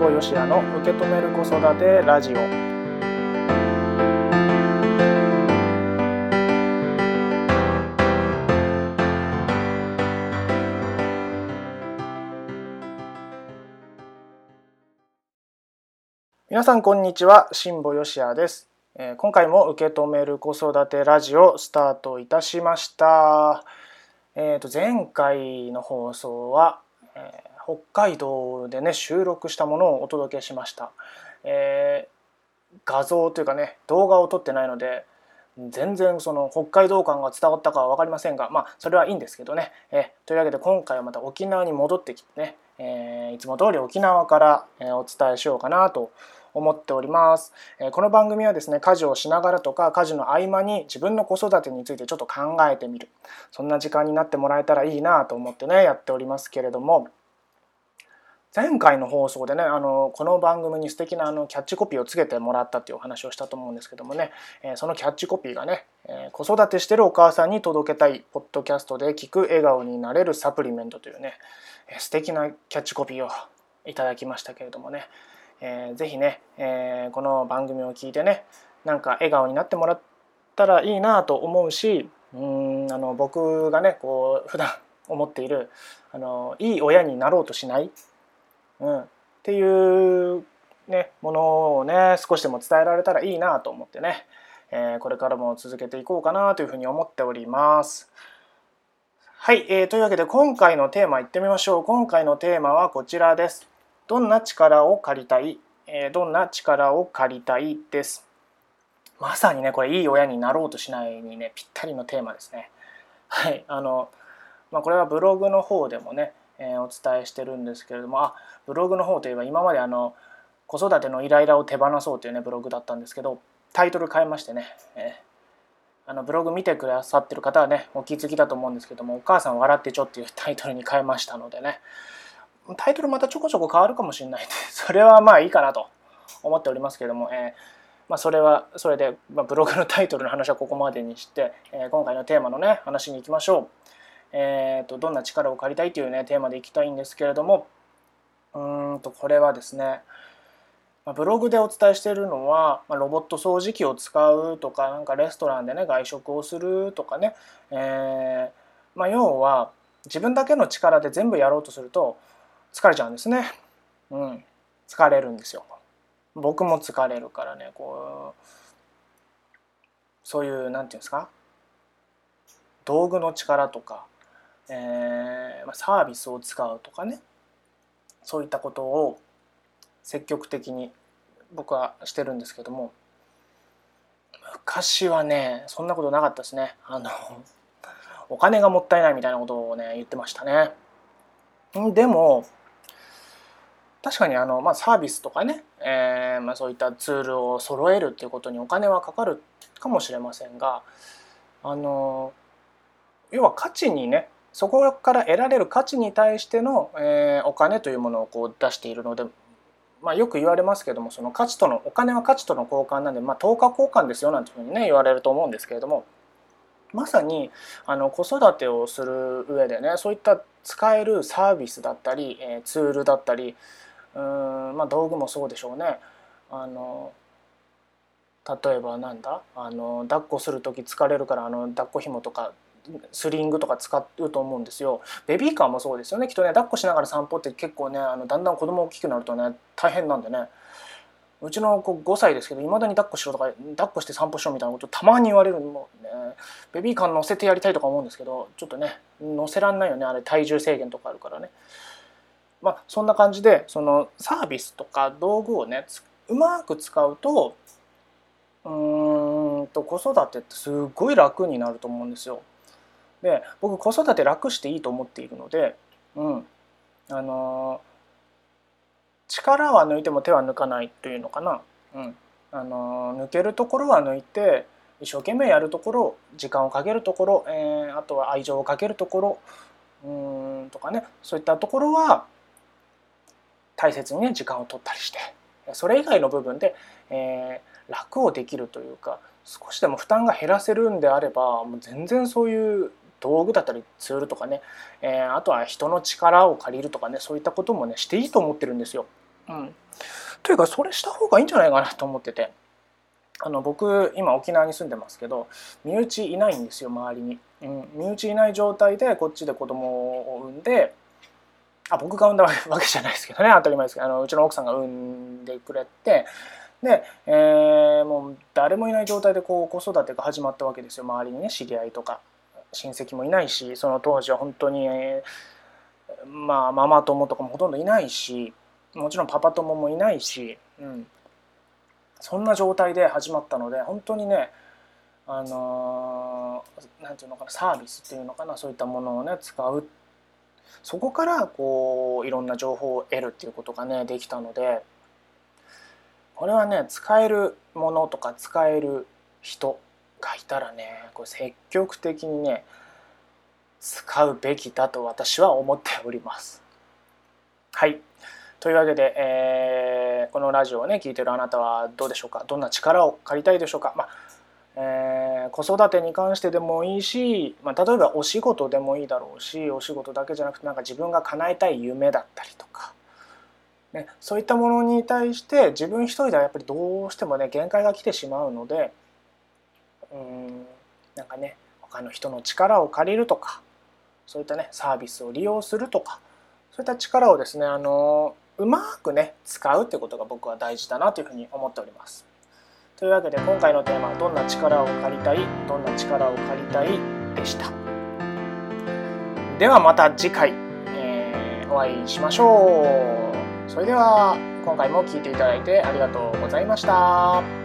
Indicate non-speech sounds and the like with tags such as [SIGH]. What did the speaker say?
保よしやの受け止める子育てラジオ。皆さんこんにちは辛坊よしやです。え今回も受け止める子育てラジオスタートいたしました。えー、と前回の放送は、えー北海道でね収録したものをお届けしました、えー画像というかね動画を撮ってないので全然その北海道感が伝わったかは分かりませんがまあそれはいいんですけどね、えーというわけで今回はまた沖縄に戻ってきてね、えーいつも通り沖縄から、えお伝えしようかなと思っております、えーこの番組はですね家事をしながらとか家事の合間に自分の子育てについてちょっと考えてみる。そんな時間になってもらえたらいいなと思ってねやっておりますけれども。前回の放送でねあのこの番組に素敵なあのキャッチコピーをつけてもらったっていうお話をしたと思うんですけどもね、えーそのキャッチコピーがね、えー子育てしてるお母さんに届けたいポッドキャストで聞く笑顔になれるサプリメントというね、えー素敵なキャッチコピーをいただきましたけれどもね、えーぜひね、えーこの番組を聞いてねなんか笑顔になってもらったらいいなと思うしうんあの僕がねこう普段思っているあのいい親になろうとしない、うん、っていう、ね、ものをね少しでも伝えられたらいいなと思ってね、えーこれからも続けていこうかなというふうに思っております。はい、えーというわけで今回のテーマいってみましょう。今回のテーマはこちらです。どんな力を借りたい、えーどんな力を借りたいです。まさにねこれいい親になろうとしないにねぴったりのテーマですね。はいあのまあ、これはブログの方でもね、えお伝えしてるんですけれどもあブログの方といえば今まであの子育てのイライラを手放そうというねブログだったんですけどタイトル変えましてね、えあのブログ見てくださってる方はねお気づきだと思うんですけども「お母さん笑ってちょ」っていうタイトルに変えましたのでねタイトルまたちょこちょこ変わるかもしれないんで [LAUGHS] それはまあいいかなと思っておりますけども、えまあ、それはそれで、ま、ブログのタイトルの話はここまでにして、え今回のテーマのね話に行きましょう。えー、とどんな力を借りたいというねテーマでいきたいんですけれどもうんとこれはですねまあブログでお伝えしているのは、まあ、ロボット掃除機を使うとかなんかレストランでね外食をするとかね、えーまあ、要は自分だけの力で全部やろうとすると疲れちゃうんですね。うん、疲れるんですよ。僕も疲れるからねこうそういうなんていうんですか？道具の力とか、えーま、サービスを使うとかね。そういったことを積極的に僕はしてるんですけども。昔はねそんなことなかったですね。あのお金がもったいないみたいなことをね言ってましたね。でも確かにあの、まあ、サービスとかね、えーまあ、そういったツールを揃えるっていうことにお金はかかるかもしれませんがあの要は価値にねそこから得られる価値に対しての、えーお金というものをこう出しているので、まあ、よく言われますけどもその価値とのお金は価値との交換なんで、まあ、等価交換ですよなんていうふうにね言われると思うんですけれどもまさにあの子育てをする上でねそういった使えるサービスだったり、えーツールだったりうん、まあ、道具もそうでしょうね。あの例えばなんだ？あの抱っこする時疲れるからあの抱っこ紐とかスリングとか使うと思うんですよ。ベビーカーもそうですよねきっとね抱っこしながら散歩って結構ねあのだんだん子供大きくなるとね大変なんでねうちの子5歳ですけどいまだに抱っこしろとか抱っこして散歩しろみたいなことたまに言われるのもねベビーカー乗せてやりたいとか思うんですけどちょっとね乗せらんないよねあれ体重制限とかあるからね。まあそんな感じでそのサービスとか道具をねうまく使うとうーんと子育てってすごい楽になると思うんですよ。で僕子育て楽していいと思っているので、うん、あの力は抜いても手は抜かないというのかな、うん、あの抜けるところは抜いて一生懸命やるところ時間をかけるところ、えーあとは愛情をかけるところうんとかね。そういったところは大切にね時間を取ったりしてそれ以外の部分で、えー楽をできるというか少しでも負担が減らせるんであればもう全然そういう道具だったりツールとかね、えーあとは人の力を借りるとかねそういったこともねしていいと思ってるんですよ。うん、というかそれした方がいいんじゃないかなと思ってて。あの僕今沖縄に住んでますけど身内いないんですよ周りに、うん、身内いない状態でこっちで子供を産んであ僕が産んだ [LAUGHS] わけじゃないですけどね当たり前ですけどあのうちの奥さんが産んでくれてで、えー、もう誰もいない状態でこう子育てが始まったわけですよ周りにね知り合いとか。親戚もいないしその当時は本当に、えー、まあママ友とかもほとんどいないしもちろんパパ友もいないし、うん、そんな状態で始まったので本当にねあの何、ー、て言うのかなサービスっていうのかなそういったものをね使う。そこからこういろんな情報を得るっていうことがねできたのでこれはね使えるものとか使える人がいたらねこれ積極的にね使うべきだと私は思っております。はい。というわけで、えー、このラジオをね聞いてるあなたはどうでしょうか？どんな力を借りたいでしょうか、まあえー、子育てに関してでもいいし、まあ、例えばお仕事でもいいだろうしお仕事だけじゃなくてなんか自分が叶えたい夢だったりとか、ね、そういったものに対して自分一人ではやっぱりどうしてもね限界が来てしまうのでうんなんかね他の人の力を借りるとかそういったねサービスを利用するとかそういった力をですねあのうまくね使うってことが僕は大事だなというふうに思っております。というわけで今回のテーマは「どんな力を借りたいどんな力を借りたい」でした。ではまた次回、えー、お会いしましょう。それでは今回も聴いていただいてありがとうございました。